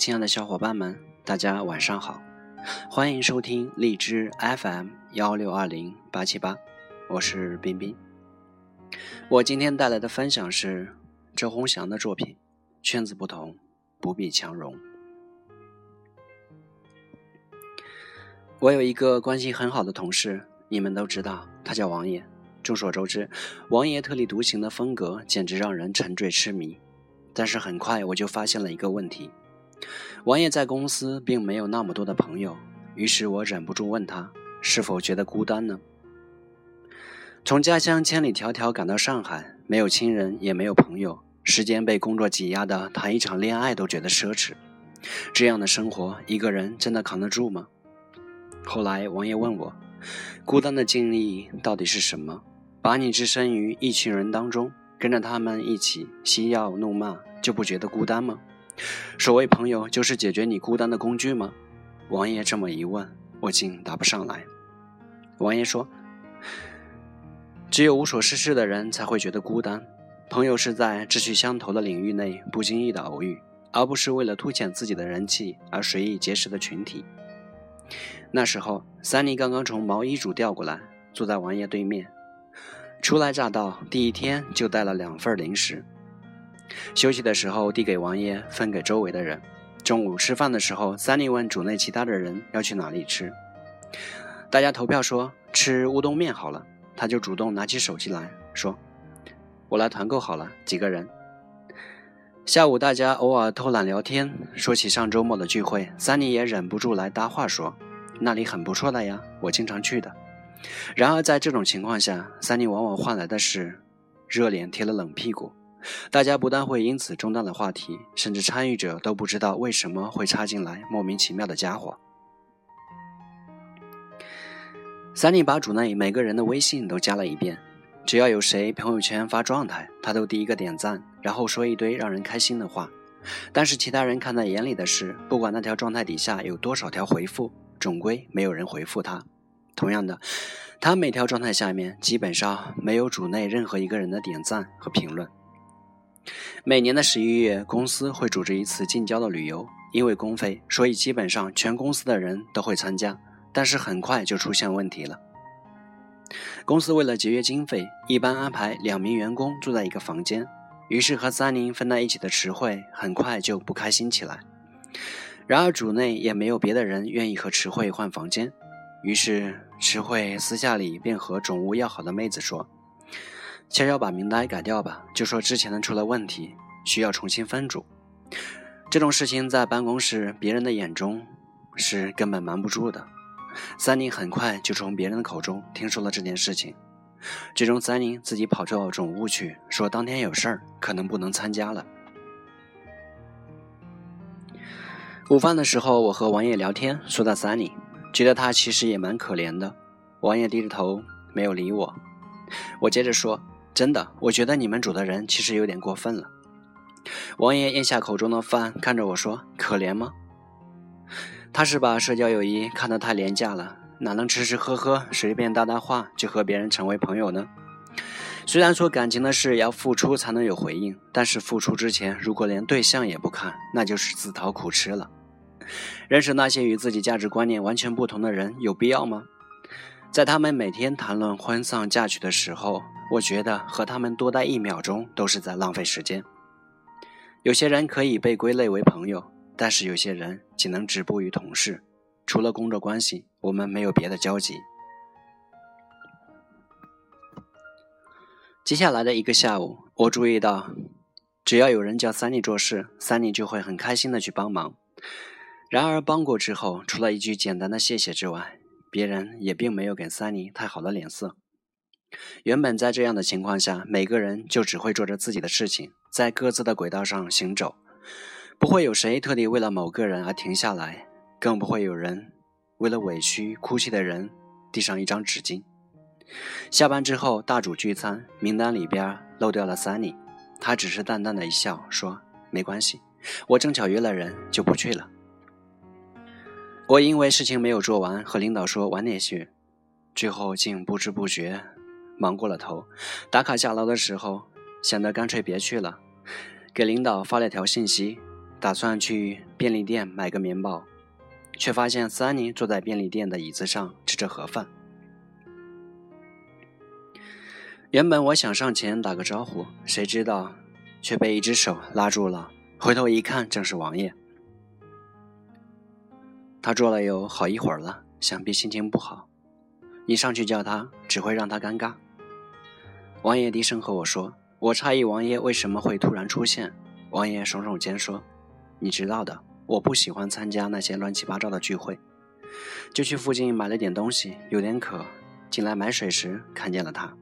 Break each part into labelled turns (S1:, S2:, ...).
S1: 亲爱的小伙伴们，大家晚上好，欢迎收听荔枝 FM 幺六二零八七八，我是冰冰。我今天带来的分享是周鸿祥的作品《圈子不同，不必强融》。我有一个关系很好的同事，你们都知道，他叫王爷。众所周知，王爷特立独行的风格简直让人沉醉痴迷。但是很快我就发现了一个问题。王爷在公司并没有那么多的朋友，于是我忍不住问他是否觉得孤单呢？从家乡千里迢迢赶到上海，没有亲人，也没有朋友，时间被工作挤压的，谈一场恋爱都觉得奢侈。这样的生活，一个人真的扛得住吗？后来王爷问我，孤单的经历到底是什么？把你置身于一群人当中，跟着他们一起嬉笑怒骂，就不觉得孤单吗？所谓朋友，就是解决你孤单的工具吗？王爷这么一问，我竟答不上来。王爷说：“只有无所事事的人才会觉得孤单。朋友是在志趣相投的领域内不经意的偶遇，而不是为了凸显自己的人气而随意结识的群体。”那时候，三妮刚刚从毛衣组调过来，坐在王爷对面。初来乍到，第一天就带了两份零食。休息的时候递给王爷，分给周围的人。中午吃饭的时候，三妮问组内其他的人要去哪里吃，大家投票说吃乌冬面好了，他就主动拿起手机来说：“我来团购好了，几个人。”下午大家偶尔偷懒聊天，说起上周末的聚会，三妮也忍不住来搭话说：“那里很不错的呀，我经常去的。”然而在这种情况下，三妮往往换来的是热脸贴了冷屁股。大家不但会因此中断了话题，甚至参与者都不知道为什么会插进来莫名其妙的家伙。三妮把主内每个人的微信都加了一遍，只要有谁朋友圈发状态，他都第一个点赞，然后说一堆让人开心的话。但是其他人看在眼里的是，不管那条状态底下有多少条回复，总归没有人回复他。同样的，他每条状态下面基本上没有主内任何一个人的点赞和评论。每年的十一月，公司会组织一次近郊的旅游，因为公费，所以基本上全公司的人都会参加。但是很快就出现问题了。公司为了节约经费，一般安排两名员工住在一个房间，于是和三菱分在一起的池慧很快就不开心起来。然而组内也没有别的人愿意和池慧换房间，于是池慧私下里便和总务要好的妹子说。悄悄把名单改掉吧，就说之前的出了问题，需要重新分组。这种事情在办公室别人的眼中是根本瞒不住的。三宁很快就从别人的口中听说了这件事情，最终三宁自己跑到总务去说当天有事儿，可能不能参加了。午饭的时候，我和王爷聊天，说到三宁，觉得他其实也蛮可怜的。王爷低着头没有理我，我接着说。真的，我觉得你们组的人其实有点过分了。王爷咽下口中的饭，看着我说：“可怜吗？”他是把社交友谊看得太廉价了，哪能吃吃喝喝、随便搭搭话就和别人成为朋友呢？虽然说感情的事要付出才能有回应，但是付出之前如果连对象也不看，那就是自讨苦吃了。认识那些与自己价值观念完全不同的人，有必要吗？在他们每天谈论婚丧嫁娶的时候。我觉得和他们多待一秒钟都是在浪费时间。有些人可以被归类为朋友，但是有些人仅能止步于同事。除了工作关系，我们没有别的交集。接下来的一个下午，我注意到，只要有人叫 Sunny 做事，，Sunny 就会很开心的去帮忙。然而帮过之后，除了一句简单的谢谢之外，别人也并没有给三妮太好的脸色。原本在这样的情况下，每个人就只会做着自己的事情，在各自的轨道上行走，不会有谁特地为了某个人而停下来，更不会有人为了委屈哭泣的人递上一张纸巾。下班之后，大主聚餐，名单里边漏掉了 Sunny，他只是淡淡的一笑，说：“没关系，我正巧约了人，就不去了。”我因为事情没有做完，和领导说晚点去，最后竟不知不觉。忙过了头，打卡下楼的时候，想得干脆别去了，给领导发了条信息，打算去便利店买个面包，却发现三妮坐在便利店的椅子上吃着盒饭。原本我想上前打个招呼，谁知道却被一只手拉住了。回头一看，正是王爷。他坐了有好一会儿了，想必心情不好。你上去叫他，只会让他尴尬。王爷低声和我说：“我诧异王爷为什么会突然出现。”王爷耸耸肩说：“你知道的，我不喜欢参加那些乱七八糟的聚会。”就去附近买了点东西，有点渴，进来买水时看见了他。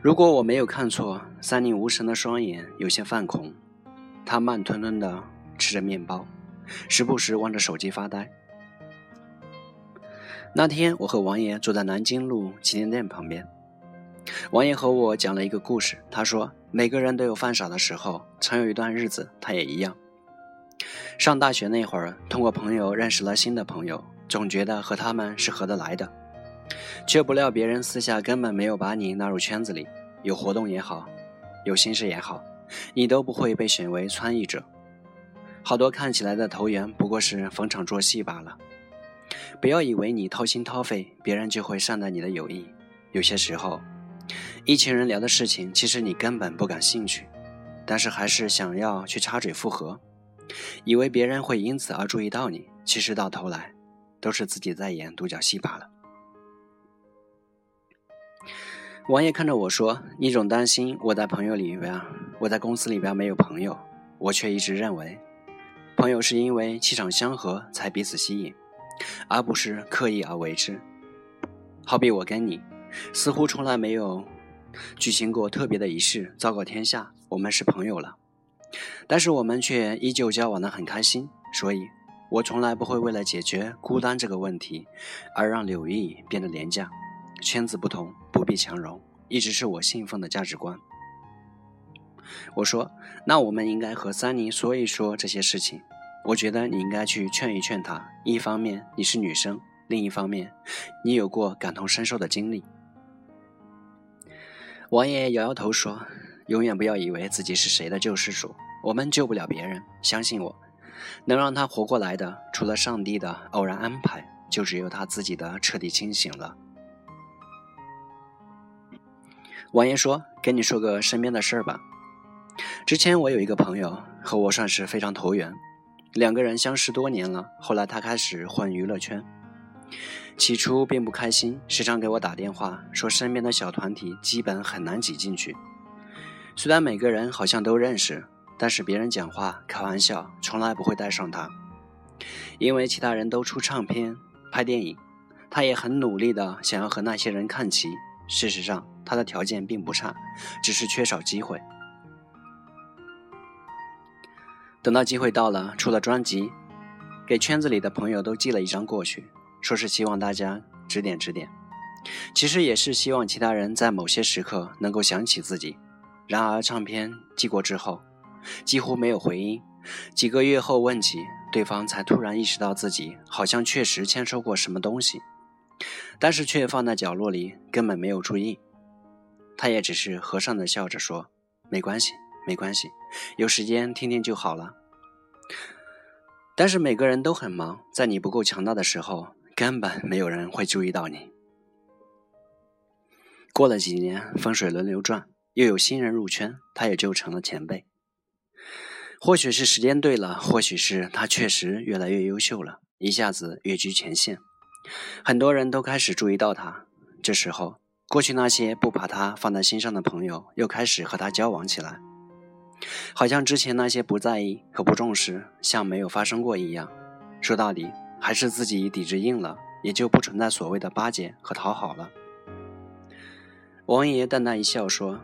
S1: 如果我没有看错，三令无神的双眼有些泛红。他慢吞吞地吃着面包，时不时望着手机发呆。那天，我和王爷坐在南京路旗舰店旁边。王爷和我讲了一个故事。他说：“每个人都有犯傻的时候，曾有一段日子，他也一样。上大学那会儿，通过朋友认识了新的朋友，总觉得和他们是合得来的，却不料别人私下根本没有把你纳入圈子里，有活动也好，有心事也好。”你都不会被选为参与者，好多看起来的投缘不过是逢场作戏罢了。不要以为你掏心掏肺，别人就会善待你的友谊。有些时候，一群人聊的事情，其实你根本不感兴趣，但是还是想要去插嘴附和，以为别人会因此而注意到你，其实到头来，都是自己在演独角戏罢了。王爷看着我说：“你总担心我在朋友里边，我在公司里边没有朋友。我却一直认为，朋友是因为气场相合才彼此吸引，而不是刻意而为之。好比我跟你，似乎从来没有举行过特别的仪式，昭告天下我们是朋友了。但是我们却依旧交往的很开心。所以，我从来不会为了解决孤单这个问题，而让友谊变得廉价。”圈子不同，不必强融，一直是我信奉的价值观。我说，那我们应该和三妮说一说这些事情。我觉得你应该去劝一劝他。一方面你是女生，另一方面你有过感同身受的经历。王爷摇摇头说：“永远不要以为自己是谁的救世主，我们救不了别人。相信我，能让他活过来的，除了上帝的偶然安排，就只有他自己的彻底清醒了。”王爷说：“跟你说个身边的事儿吧。之前我有一个朋友和我算是非常投缘，两个人相识多年了。后来他开始混娱乐圈，起初并不开心，时常给我打电话说身边的小团体基本很难挤进去。虽然每个人好像都认识，但是别人讲话开玩笑从来不会带上他，因为其他人都出唱片、拍电影，他也很努力的想要和那些人看齐。事实上。”他的条件并不差，只是缺少机会。等到机会到了，出了专辑，给圈子里的朋友都寄了一张过去，说是希望大家指点指点。其实也是希望其他人在某些时刻能够想起自己。然而唱片寄过之后，几乎没有回音。几个月后问起，对方才突然意识到自己好像确实签收过什么东西，但是却放在角落里，根本没有注意。他也只是和善的笑着说：“没关系，没关系，有时间听听就好了。”但是每个人都很忙，在你不够强大的时候，根本没有人会注意到你。过了几年，风水轮流转，又有新人入圈，他也就成了前辈。或许是时间对了，或许是他确实越来越优秀了，一下子跃居前线，很多人都开始注意到他。这时候。过去那些不把他放在心上的朋友，又开始和他交往起来，好像之前那些不在意和不重视，像没有发生过一样。说到底，还是自己底子硬了，也就不存在所谓的巴结和讨好了。王爷淡淡一笑说：“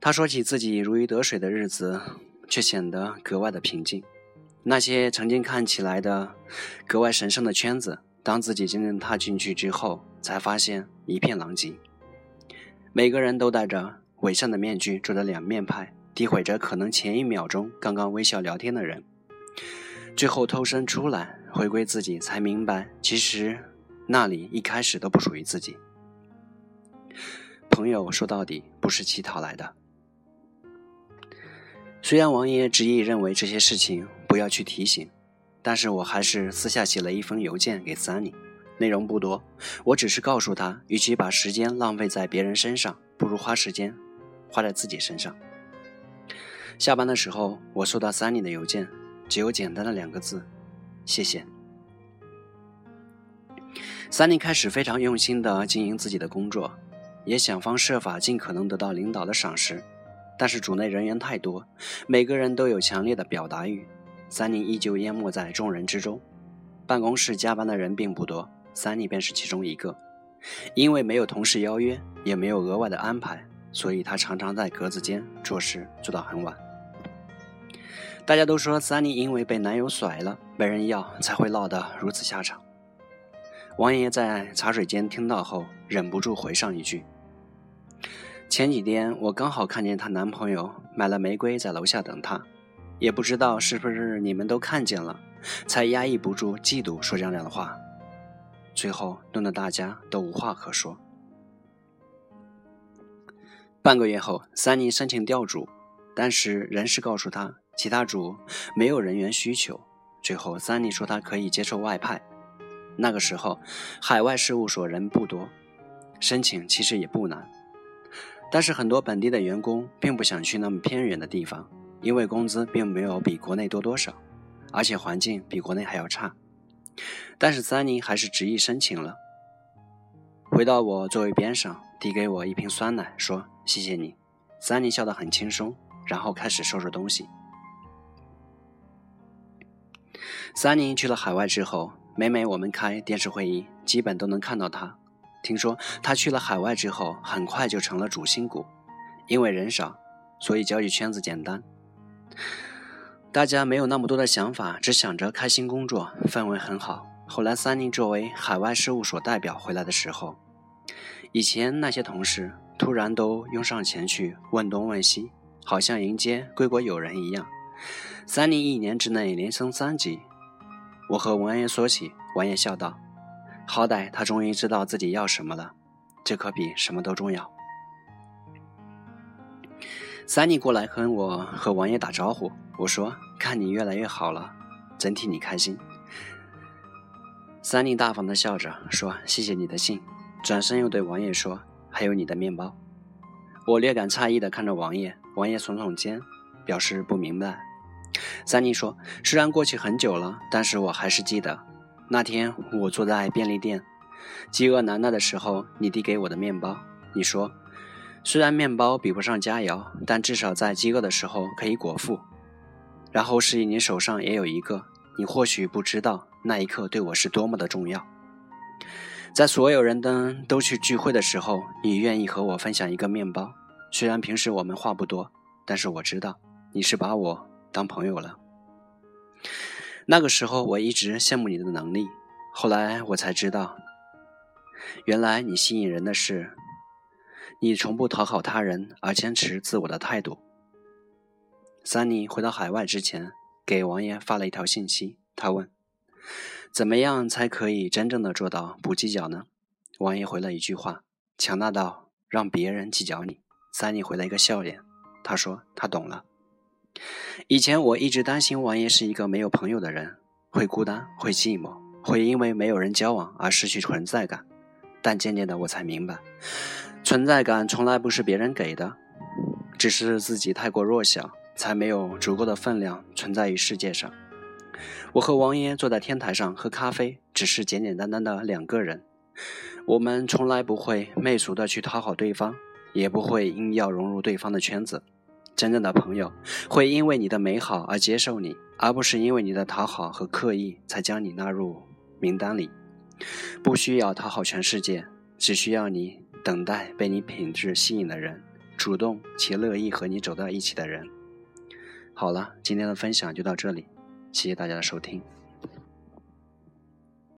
S1: 他说起自己如鱼得水的日子，却显得格外的平静。那些曾经看起来的格外神圣的圈子。”当自己真正踏进去之后，才发现一片狼藉。每个人都带着伪善的面具，做着两面派，诋毁着可能前一秒钟刚刚微笑聊天的人。最后偷身出来，回归自己，才明白，其实那里一开始都不属于自己。朋友说到底不是乞讨来的。虽然王爷执意认为这些事情不要去提醒，但是我还是私下写了一封邮件给 Sunny，内容不多，我只是告诉他，与其把时间浪费在别人身上，不如花时间花在自己身上。下班的时候，我收到 Sunny 的邮件，只有简单的两个字：谢谢。Sunny 开始非常用心的经营自己的工作，也想方设法尽可能得到领导的赏识。但是组内人员太多，每个人都有强烈的表达欲，三妮依旧淹没在众人之中。办公室加班的人并不多，三妮便是其中一个。因为没有同事邀约，也没有额外的安排，所以她常常在格子间做事做到很晚。大家都说三妮因为被男友甩了，没人要，才会落得如此下场。王爷在茶水间听到后，忍不住回上一句。前几天我刚好看见她男朋友买了玫瑰在楼下等她，也不知道是不是你们都看见了，才压抑不住嫉妒说这样的话，最后弄得大家都无话可说。半个月后，三妮申请调组，但是人事告诉她其他组没有人员需求，最后三妮说她可以接受外派。那个时候海外事务所人不多，申请其实也不难。但是很多本地的员工并不想去那么偏远的地方，因为工资并没有比国内多多少，而且环境比国内还要差。但是三妮还是执意申请了。回到我座位边上，递给我一瓶酸奶，说：“谢谢你。”三妮笑得很轻松，然后开始收拾东西。三妮去了海外之后，每每我们开电视会议，基本都能看到她。听说他去了海外之后，很快就成了主心骨，因为人少，所以交际圈子简单，大家没有那么多的想法，只想着开心工作，氛围很好。后来三妮作为海外事务所代表回来的时候，以前那些同事突然都拥上前去问东问西，好像迎接归国友人一样。三妮一年之内连升三级，我和文言说起，文言笑道。好歹他终于知道自己要什么了，这可比什么都重要。三妮过来和我和王爷打招呼，我说：“看你越来越好了，真替你开心。”三妮大方的笑着说：“谢谢你的信。”转身又对王爷说：“还有你的面包。”我略感诧异的看着王爷，王爷耸耸肩，表示不明白。三妮说：“虽然过去很久了，但是我还是记得。”那天我坐在便利店，饥饿难耐的时候，你递给我的面包。你说，虽然面包比不上佳肴，但至少在饥饿的时候可以果腹。然后示意你手上也有一个。你或许不知道那一刻对我是多么的重要。在所有人都都去聚会的时候，你愿意和我分享一个面包。虽然平时我们话不多，但是我知道你是把我当朋友了。那个时候，我一直羡慕你的能力。后来我才知道，原来你吸引人的是你从不讨好他人，而坚持自我的态度。三妮回到海外之前，给王爷发了一条信息，他问：“怎么样才可以真正的做到不计较呢？”王爷回了一句话：“强大到让别人计较你。”三妮回了一个笑脸，他说：“他懂了。”以前我一直担心王爷是一个没有朋友的人，会孤单，会寂寞，会因为没有人交往而失去存在感。但渐渐的，我才明白，存在感从来不是别人给的，只是自己太过弱小，才没有足够的分量存在于世界上。我和王爷坐在天台上喝咖啡，只是简简单单的两个人。我们从来不会媚俗的去讨好对方，也不会硬要融入对方的圈子。真正的朋友会因为你的美好而接受你，而不是因为你的讨好和刻意才将你纳入名单里。不需要讨好全世界，只需要你等待被你品质吸引的人，主动且乐意和你走到一起的人。好了，今天的分享就到这里，谢谢大家的收听。